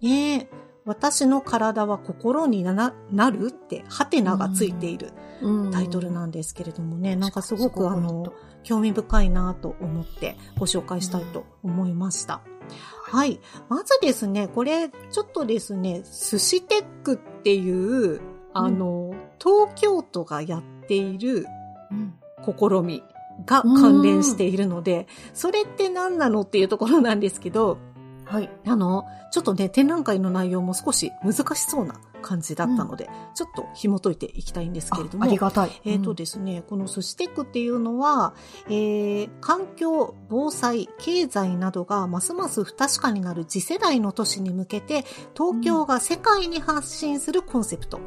ね私の体は心にななるって、ハテナがついているタイトルなんですけれどもね、なんかすごくあの、興味深いなと思ってご紹介したいと思いました。はい。まずですね、これ、ちょっとですね、寿司テックっていう、あの、東京都がやっている試みが関連しているので、それって何なのっていうところなんですけど、はい。あの、ちょっとね、展覧会の内容も少し難しそうな感じだったので、うん、ちょっと紐解いていきたいんですけれども。ありがたい。えっ、ー、とですね、この寿司テックっていうのは、えー、環境、防災、経済などがますます不確かになる次世代の都市に向けて、東京が世界に発信するコンセプト。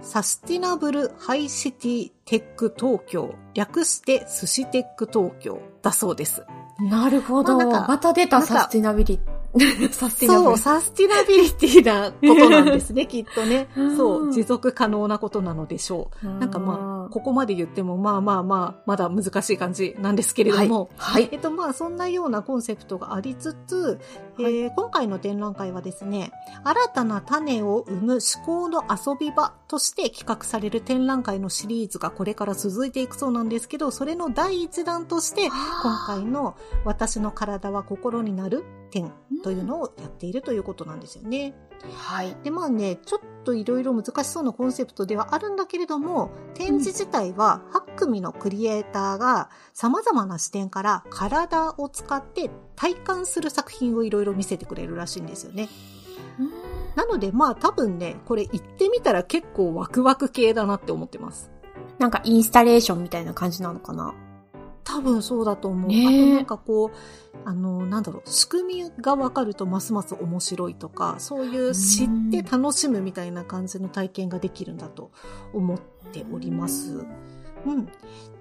サスティナブルハイシティテック東京、略して寿司テック東京だそうです。なるほど。ままた出たサスティナビリ サスティナビリティ。そう、サスティナビリティなことなんですね、きっとね。そう、持続可能なことなのでしょう。なんかまあ、ここまで言っても、まあまあまあ、まだ難しい感じなんですけれども。はい。はい、えっとまあ、そんなようなコンセプトがありつつ、えー、今回の展覧会はですね、新たな種を生む思考の遊び場として企画される展覧会のシリーズがこれから続いていくそうなんですけど、それの第一弾として、今回の私の体は心になる展というのをやっているということなんですよね。はい。で、まあね、ちょっといろいろ難しそうなコンセプトではあるんだけれども、展示自体は8組のクリエイターが様々な視点から体を使って体感する作品をいろいろ見せてくれるらしいんですよね。なのでまあ多分ね、これ行ってみたら結構ワクワク系だなって思ってます。なんかインスタレーションみたいな感じなのかな？多分そうだと思う。ね、あとなんかこう、あの、なんだろう、仕組みがわかるとますます面白いとか、そういう知って楽しむみたいな感じの体験ができるんだと思っております。うん。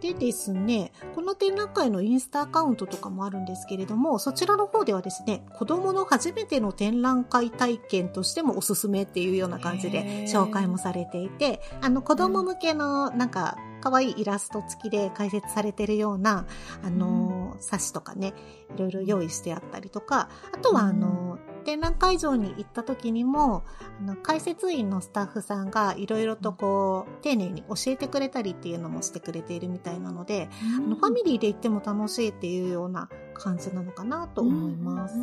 でですね、この展覧会のインスタアカウントとかもあるんですけれども、そちらの方ではですね、子供の初めての展覧会体験としてもおすすめっていうような感じで紹介もされていて、あの子供向けのなんか可愛いイラスト付きで解説されてるような、あの、冊子とかね、いろいろ用意してあったりとか、あとはあの、展覧会場に行った時にも、あの、解説員のスタッフさんがいろいろとこう、丁寧に教えてくれたりっていうのもしてくれているみたいなので、あの、ファミリーで行っても楽しいっていうような感じなのかなと思います。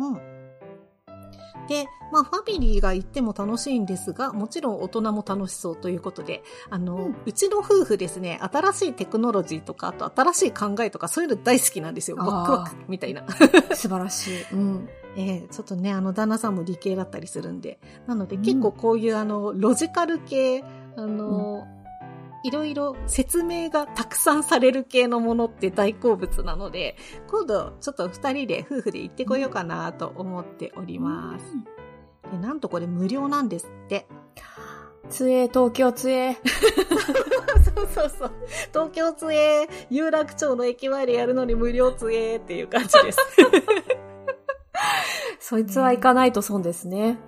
うんで、まあ、ファミリーが行っても楽しいんですが、もちろん大人も楽しそうということで、あの、うん、うちの夫婦ですね、新しいテクノロジーとか、あと新しい考えとか、そういうの大好きなんですよ。ワクワクみたいな。素晴らしい。うん。えー、ちょっとね、あの、旦那さんも理系だったりするんで。なので、結構こういう、あの、ロジカル系、あの、うんいろいろ説明がたくさんされる系のものって大好物なので、今度ちょっと二人で夫婦で行ってこようかなと思っております。でなんとこれ無料なんですって。つえ、東京つえ。そうそうそう。東京つえ、有楽町の駅前でやるのに無料つえっていう感じです。そいつは行かないと損ですね。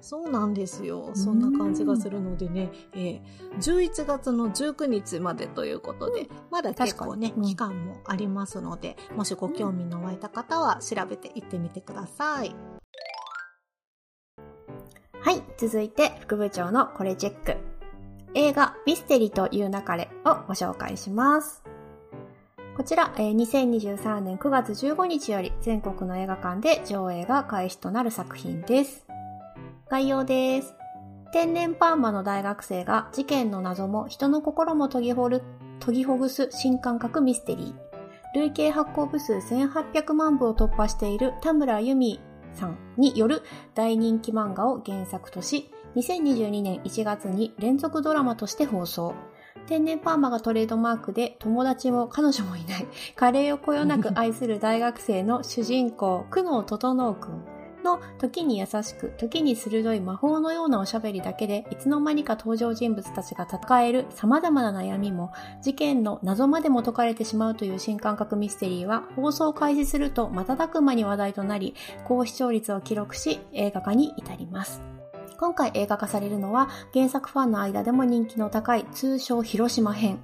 そうなんですよ。そんな感じがするのでね、えー、11月の19日までということで、うん、まだ結構ね、期間もありますので、もしご興味の湧いた方は調べていってみてください。はい、続いて副部長のこれチェック。映画ミステリという流れをご紹介します。こちら、2023年9月15日より全国の映画館で上映が開始となる作品です。概要です。天然パーマの大学生が事件の謎も人の心も研ぎほる、研ぎほぐす新感覚ミステリー。累計発行部数1800万部を突破している田村由美さんによる大人気漫画を原作とし、2022年1月に連続ドラマとして放送。天然パーマがトレードマークで友達も彼女もいない、カレーをこよなく愛する大学生の主人公、久能整くん。の時に優しく、時に鋭い魔法のようなおしゃべりだけで、いつの間にか登場人物たちが抱える様々な悩みも、事件の謎までも解かれてしまうという新感覚ミステリーは、放送開始すると瞬く間に話題となり、高視聴率を記録し、映画化に至ります。今回映画化されるのは、原作ファンの間でも人気の高い通称広島編。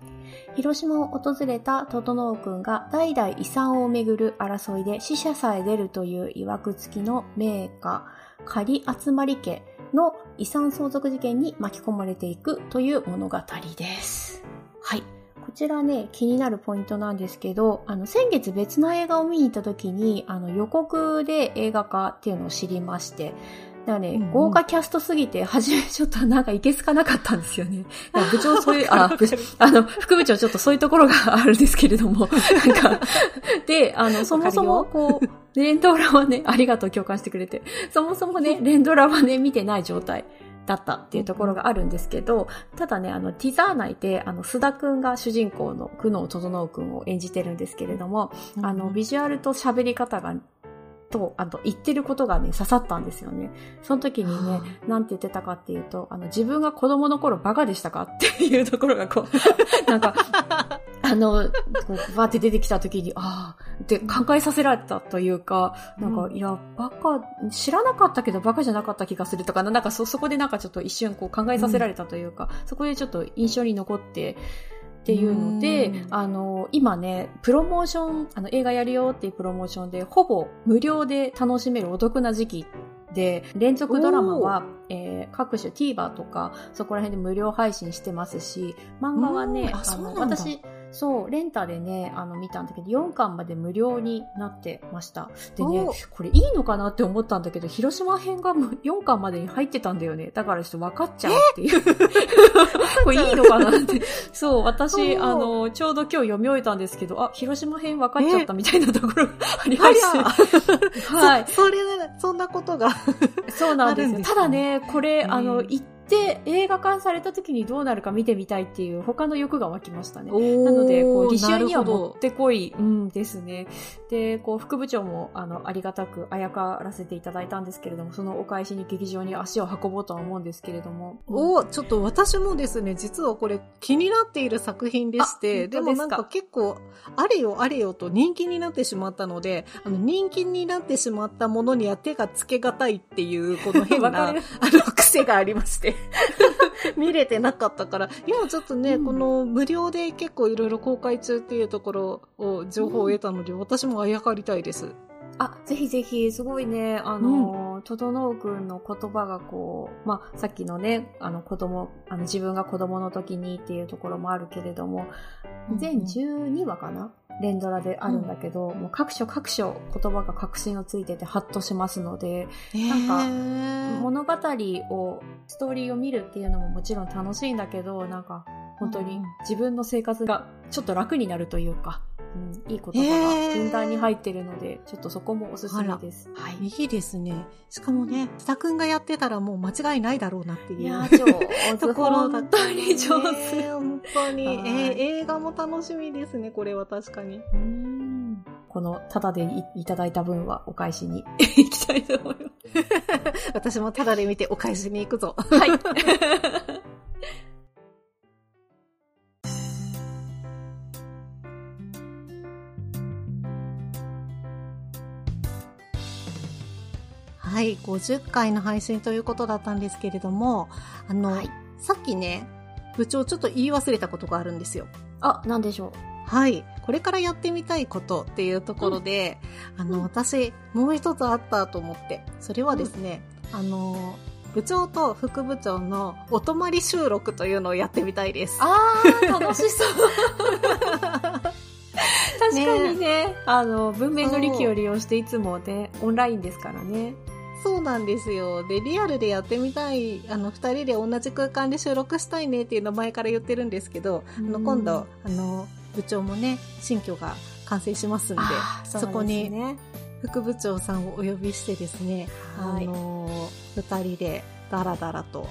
広島を訪れた整くんが代々遺産をめぐる争いで死者さえ出るという曰く付きの名家、仮集まり家の遺産相続事件に巻き込まれていくという物語です。はい。こちらね、気になるポイントなんですけど、あの、先月別の映画を見に行った時に、あの、予告で映画化っていうのを知りまして、だからね、うんうん、豪華キャストすぎて、初めちょっとなんかいけすかなかったんですよね。部長そういう、あ、部長、あの、副部長ちょっとそういうところが あるんですけれども、なんか、で、あの、そもそもこう、連ドラはね、ありがとう共感してくれて、そもそもね、連ドラはね、見てない状態。だったっていうところがあるんですけど、ただね、あの、ティザー内で、あの、須田くんが主人公の久能整くんを演じてるんですけれども、あの、ビジュアルと喋り方がと、あと、言ってることがね、刺さったんですよね。その時にね、なんて言ってたかっていうと、あの、自分が子供の頃バカでしたかっていう ところがこう、なんか、あの、こう、バーって出てきた時に、ああ、って考えさせられたというか、なんか、うん、いや、バカ、知らなかったけどバカじゃなかった気がするとか、なんかそ、そこでなんかちょっと一瞬こう考えさせられたというか、うん、そこでちょっと印象に残って、っていうので、あの、今ね、プロモーション、あの、映画やるよっていうプロモーションで、ほぼ無料で楽しめるお得な時期で、連続ドラマは、えー、各種 TVer とか、そこら辺で無料配信してますし、漫画はね、あの、私、そう、レンタでね、あの、見たんだけど、4巻まで無料になってました。でね、これいいのかなって思ったんだけど、広島編が4巻までに入ってたんだよね。だからちょっと分かっちゃうっていう。これいいのかなって。そう、私、あの、ちょうど今日読み終えたんですけど、あ、広島編分かっちゃったみたいなところがありまして。はい。それ、そんなことがそうなんですよ。ただね、これ、あの、一で、映画化された時にどうなるか見てみたいっていう他の欲が湧きましたね。なので、こう、履修にはもってこい、うんですね。で、こう、副部長も、あの、ありがたくあやからせていただいたんですけれども、そのお返しに劇場に足を運ぼうとは思うんですけれども。おおちょっと私もですね、実はこれ気になっている作品でして、でもなんか結構、あれよあれよと人気になってしまったので、あの、人気になってしまったものには手がつけがたいっていう、この変な、あの、癖がありまして。見れてなかったから、今ちょっとね、うん、この無料で結構いろいろ公開中っていうところを情報を得たので、うん、私もあやかりたいです。あ、ぜひぜひ、すごいね、あの、ととのうくんの言葉がこう、まあ、さっきのね、あの子供、あの自分が子供の時にっていうところもあるけれども、全12話かな？連ドラであるんだけど、うん、もう各所各所言葉が確信をついててハッとしますので、なんか物語を、ストーリーを見るっていうのももちろん楽しいんだけど、なんか本当に自分の生活がちょっと楽になるというか、うん、いい言葉がふんだんに入ってるので、ちょっとそこもおすすめです。はい。いいですね。しかもね、スタくんがやってたらもう間違いないだろうなっていう。いや、上手。ところだったり上手。本当に、えー、映画も楽しみですね、これは確かに。うんこの、ただでいいただいた分はお返しに 行きたいと思います。私もただで見てお返しに行くぞ。はい。はい、50回の配信ということだったんですけれども、あの、はい、さっきね、部長ちょっと言い忘れたことがあるんですよ。あ、なんでしょう？はい。これからやってみたいことっていうところで、うん、あの、私、もう一つあったと思って、それはですね、うん、あの、部長と副部長のお泊まり収録というのをやってみたいです。あー、楽しそう。確かにね、ねあの、文面の力を利用していつもね、オンラインですからね。そうなんですよ。で、リアルでやってみたい、あの、二人で同じ空間で収録したいねっていうの前から言ってるんですけど、あの、今度、あの、部長もね、新居が完成しますんで、そでね、そこに、副部長さんをお呼びしてですね、はい、あの、二人でダラダラと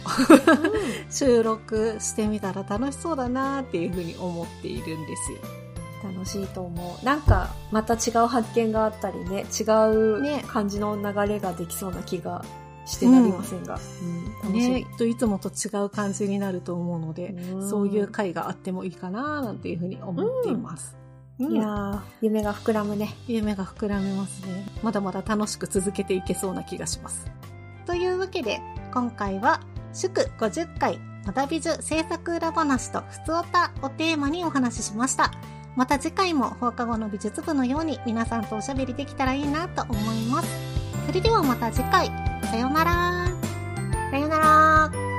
収録してみたら楽しそうだなっていうふうに思っているんですよ。楽しいと思う。なんか、また違う発見があったりね、違う感じの流れができそうな気がしてなりませんが。うん、楽しい。ね、といつもと違う感じになると思うので、うそういう回があってもいいかななんていうふうに思っています。うん、いやー、夢が膨らむね。夢が膨らみますね。まだまだ楽しく続けていけそうな気がします。というわけで、今回は、祝50回、まだびじゅ制作裏話とふつおたをテーマにお話ししました。また次回も放課後の美術部のように皆さんとおしゃべりできたらいいなと思います。それではまた次回。さようなら。さようなら。